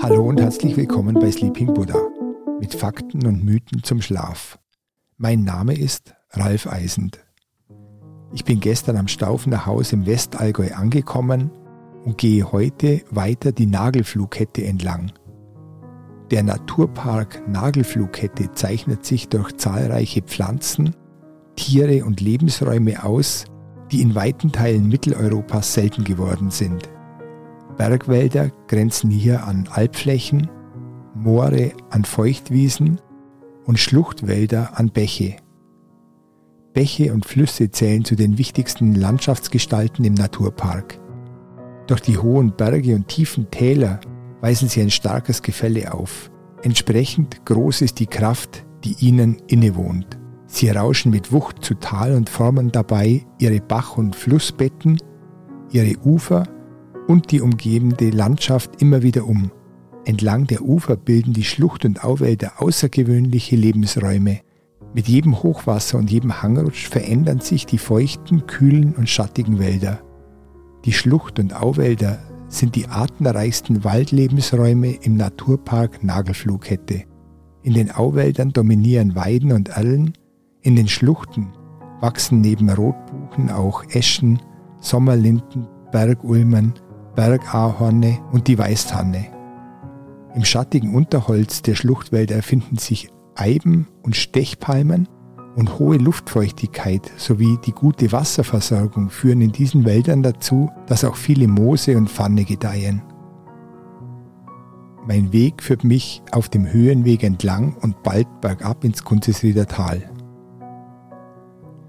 Hallo und herzlich willkommen bei Sleeping Buddha mit Fakten und Mythen zum Schlaf. Mein Name ist Ralf Eisend. Ich bin gestern am Staufener Haus im Westallgäu angekommen und gehe heute weiter die Nagelflughette entlang. Der Naturpark Nagelflughette zeichnet sich durch zahlreiche Pflanzen, Tiere und Lebensräume aus, die in weiten Teilen Mitteleuropas selten geworden sind. Bergwälder grenzen hier an Alpflächen, Moore an Feuchtwiesen und Schluchtwälder an Bäche. Bäche und Flüsse zählen zu den wichtigsten Landschaftsgestalten im Naturpark. Durch die hohen Berge und tiefen Täler weisen sie ein starkes Gefälle auf. Entsprechend groß ist die Kraft, die ihnen innewohnt. Sie rauschen mit Wucht zu Tal und formen dabei ihre Bach- und Flussbetten, ihre Ufer und die umgebende Landschaft immer wieder um. Entlang der Ufer bilden die Schlucht- und Auwälder außergewöhnliche Lebensräume. Mit jedem Hochwasser und jedem Hangrutsch verändern sich die feuchten, kühlen und schattigen Wälder. Die Schlucht- und Auwälder sind die artenreichsten Waldlebensräume im Naturpark Nagelflughette. In den Auwäldern dominieren Weiden und Erlen, in den Schluchten wachsen neben Rotbuchen auch Eschen, Sommerlinden, Bergulmen, Bergahorne und die Weißtanne. Im schattigen Unterholz der Schluchtwälder finden sich Eiben und Stechpalmen und hohe Luftfeuchtigkeit sowie die gute Wasserversorgung führen in diesen Wäldern dazu, dass auch viele Moose und Pfanne gedeihen. Mein Weg führt mich auf dem Höhenweg entlang und bald bergab ins Kunzesrieder Tal.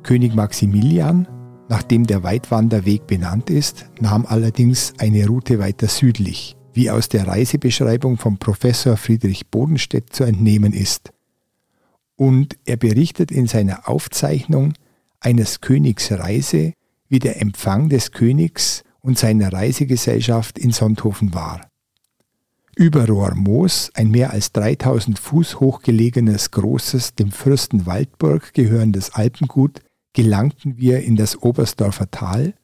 König Maximilian, nachdem der Weitwanderweg benannt ist, nahm allerdings eine Route weiter südlich, wie aus der Reisebeschreibung von Professor Friedrich Bodenstedt zu entnehmen ist und er berichtet in seiner Aufzeichnung eines Königs Reise, wie der Empfang des Königs und seiner Reisegesellschaft in Sonthofen war. Über Rohrmoos, ein mehr als 3000 Fuß hoch gelegenes großes, dem Fürsten Waldburg gehörendes Alpengut, gelangten wir in das Oberstdorfer Tal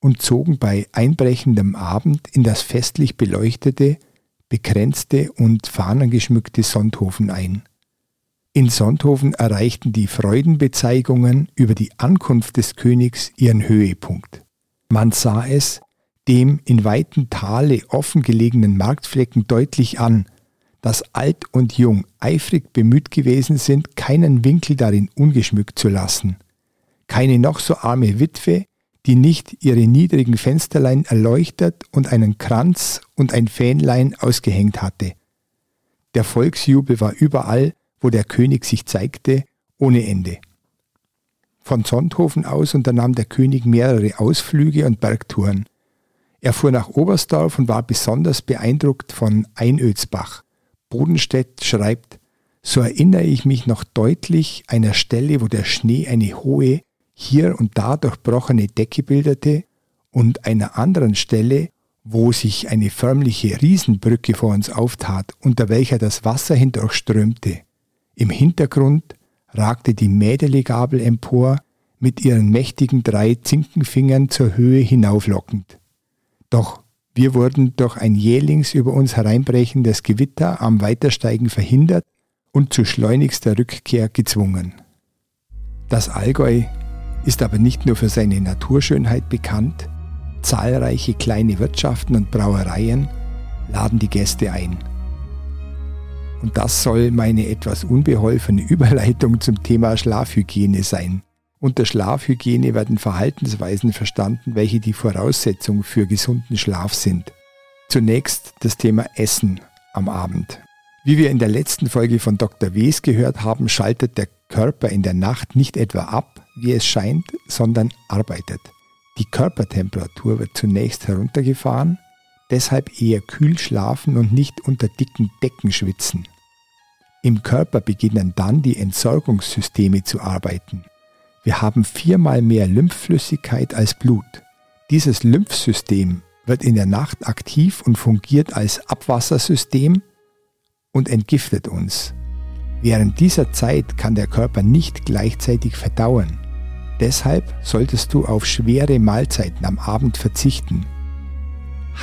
und zogen bei einbrechendem Abend in das festlich beleuchtete, bekränzte und fahnengeschmückte Sonthofen ein. In Sonthofen erreichten die Freudenbezeigungen über die Ankunft des Königs ihren Höhepunkt. Man sah es dem in weiten Tale offen gelegenen Marktflecken deutlich an, dass alt und jung eifrig bemüht gewesen sind, keinen Winkel darin ungeschmückt zu lassen. Keine noch so arme Witwe, die nicht ihre niedrigen Fensterlein erleuchtet und einen Kranz und ein Fähnlein ausgehängt hatte. Der Volksjubel war überall wo der König sich zeigte, ohne Ende. Von Sonthofen aus unternahm der König mehrere Ausflüge und Bergtouren. Er fuhr nach Oberstdorf und war besonders beeindruckt von Einödsbach. Bodenstedt schreibt, so erinnere ich mich noch deutlich einer Stelle, wo der Schnee eine hohe, hier und da durchbrochene Decke bildete und einer anderen Stelle, wo sich eine förmliche Riesenbrücke vor uns auftat, unter welcher das Wasser hindurchströmte. Im Hintergrund ragte die Mädelegabel empor, mit ihren mächtigen drei Zinkenfingern zur Höhe hinauflockend. Doch wir wurden durch ein jählings über uns hereinbrechendes Gewitter am Weitersteigen verhindert und zu schleunigster Rückkehr gezwungen. Das Allgäu ist aber nicht nur für seine Naturschönheit bekannt, zahlreiche kleine Wirtschaften und Brauereien laden die Gäste ein. Und das soll meine etwas unbeholfene Überleitung zum Thema Schlafhygiene sein. Unter Schlafhygiene werden Verhaltensweisen verstanden, welche die Voraussetzung für gesunden Schlaf sind. Zunächst das Thema Essen am Abend. Wie wir in der letzten Folge von Dr. Wes gehört haben, schaltet der Körper in der Nacht nicht etwa ab, wie es scheint, sondern arbeitet. Die Körpertemperatur wird zunächst heruntergefahren, deshalb eher kühl schlafen und nicht unter dicken Decken schwitzen. Im Körper beginnen dann die Entsorgungssysteme zu arbeiten. Wir haben viermal mehr Lymphflüssigkeit als Blut. Dieses Lymphsystem wird in der Nacht aktiv und fungiert als Abwassersystem und entgiftet uns. Während dieser Zeit kann der Körper nicht gleichzeitig verdauen. Deshalb solltest du auf schwere Mahlzeiten am Abend verzichten.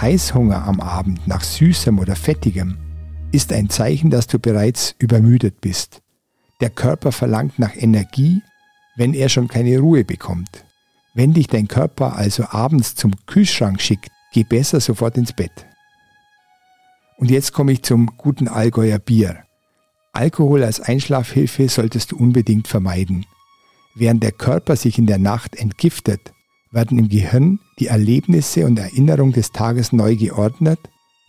Heißhunger am Abend nach Süßem oder Fettigem ist ein Zeichen, dass du bereits übermüdet bist. Der Körper verlangt nach Energie, wenn er schon keine Ruhe bekommt. Wenn dich dein Körper also abends zum Kühlschrank schickt, geh besser sofort ins Bett. Und jetzt komme ich zum guten Allgäuer Bier. Alkohol als Einschlafhilfe solltest du unbedingt vermeiden. Während der Körper sich in der Nacht entgiftet, werden im Gehirn die Erlebnisse und Erinnerungen des Tages neu geordnet,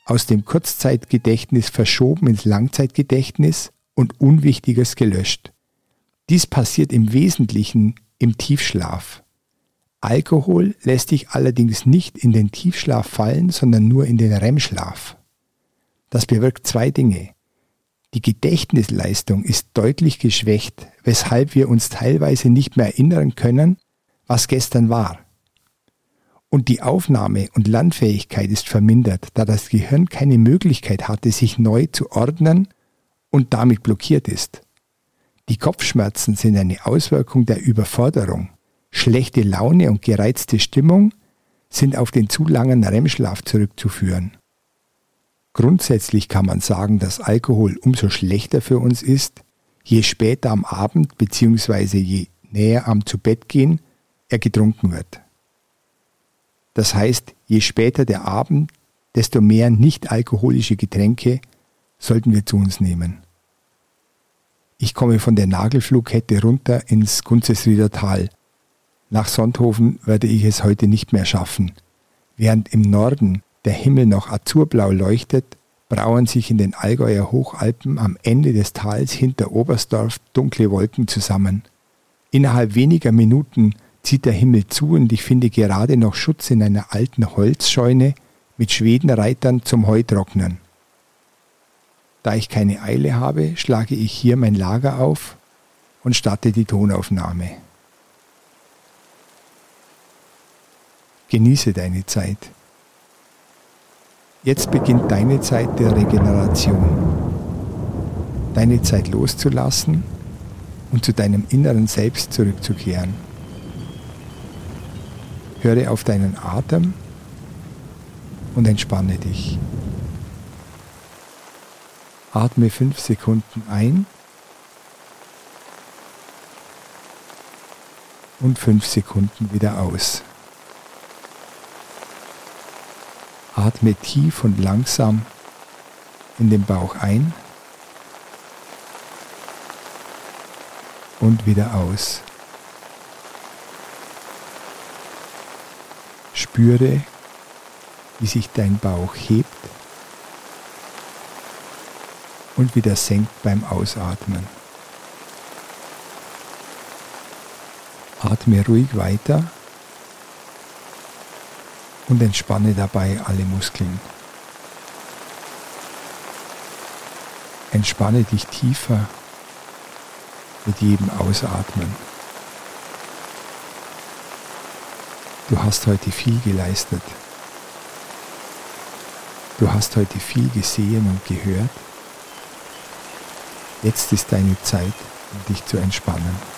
aus dem Kurzzeitgedächtnis verschoben ins Langzeitgedächtnis und Unwichtiges gelöscht. Dies passiert im Wesentlichen im Tiefschlaf. Alkohol lässt dich allerdings nicht in den Tiefschlaf fallen, sondern nur in den REM-Schlaf. Das bewirkt zwei Dinge. Die Gedächtnisleistung ist deutlich geschwächt, weshalb wir uns teilweise nicht mehr erinnern können, was gestern war. Und die Aufnahme- und Lernfähigkeit ist vermindert, da das Gehirn keine Möglichkeit hatte, sich neu zu ordnen und damit blockiert ist. Die Kopfschmerzen sind eine Auswirkung der Überforderung. Schlechte Laune und gereizte Stimmung sind auf den zu langen REM-Schlaf zurückzuführen. Grundsätzlich kann man sagen, dass Alkohol umso schlechter für uns ist, je später am Abend bzw. je näher am Zubettgehen er getrunken wird. Das heißt, je später der Abend, desto mehr nicht alkoholische Getränke sollten wir zu uns nehmen. Ich komme von der Nagelflughette runter ins Gunzesrieder Tal. Nach Sonthofen werde ich es heute nicht mehr schaffen. Während im Norden der Himmel noch azurblau leuchtet, brauen sich in den Allgäuer Hochalpen am Ende des Tals hinter Oberstdorf dunkle Wolken zusammen. Innerhalb weniger Minuten zieht der Himmel zu und ich finde gerade noch Schutz in einer alten Holzscheune mit Schwedenreitern zum Heutrocknen. Da ich keine Eile habe, schlage ich hier mein Lager auf und starte die Tonaufnahme. Genieße deine Zeit. Jetzt beginnt deine Zeit der Regeneration. Deine Zeit loszulassen und zu deinem inneren Selbst zurückzukehren. Höre auf deinen Atem und entspanne dich. Atme fünf Sekunden ein und fünf Sekunden wieder aus. Atme tief und langsam in den Bauch ein und wieder aus. Spüre, wie sich dein Bauch hebt und wieder senkt beim Ausatmen. Atme ruhig weiter und entspanne dabei alle Muskeln. Entspanne dich tiefer mit jedem Ausatmen. Du hast heute viel geleistet. Du hast heute viel gesehen und gehört. Jetzt ist deine Zeit, um dich zu entspannen.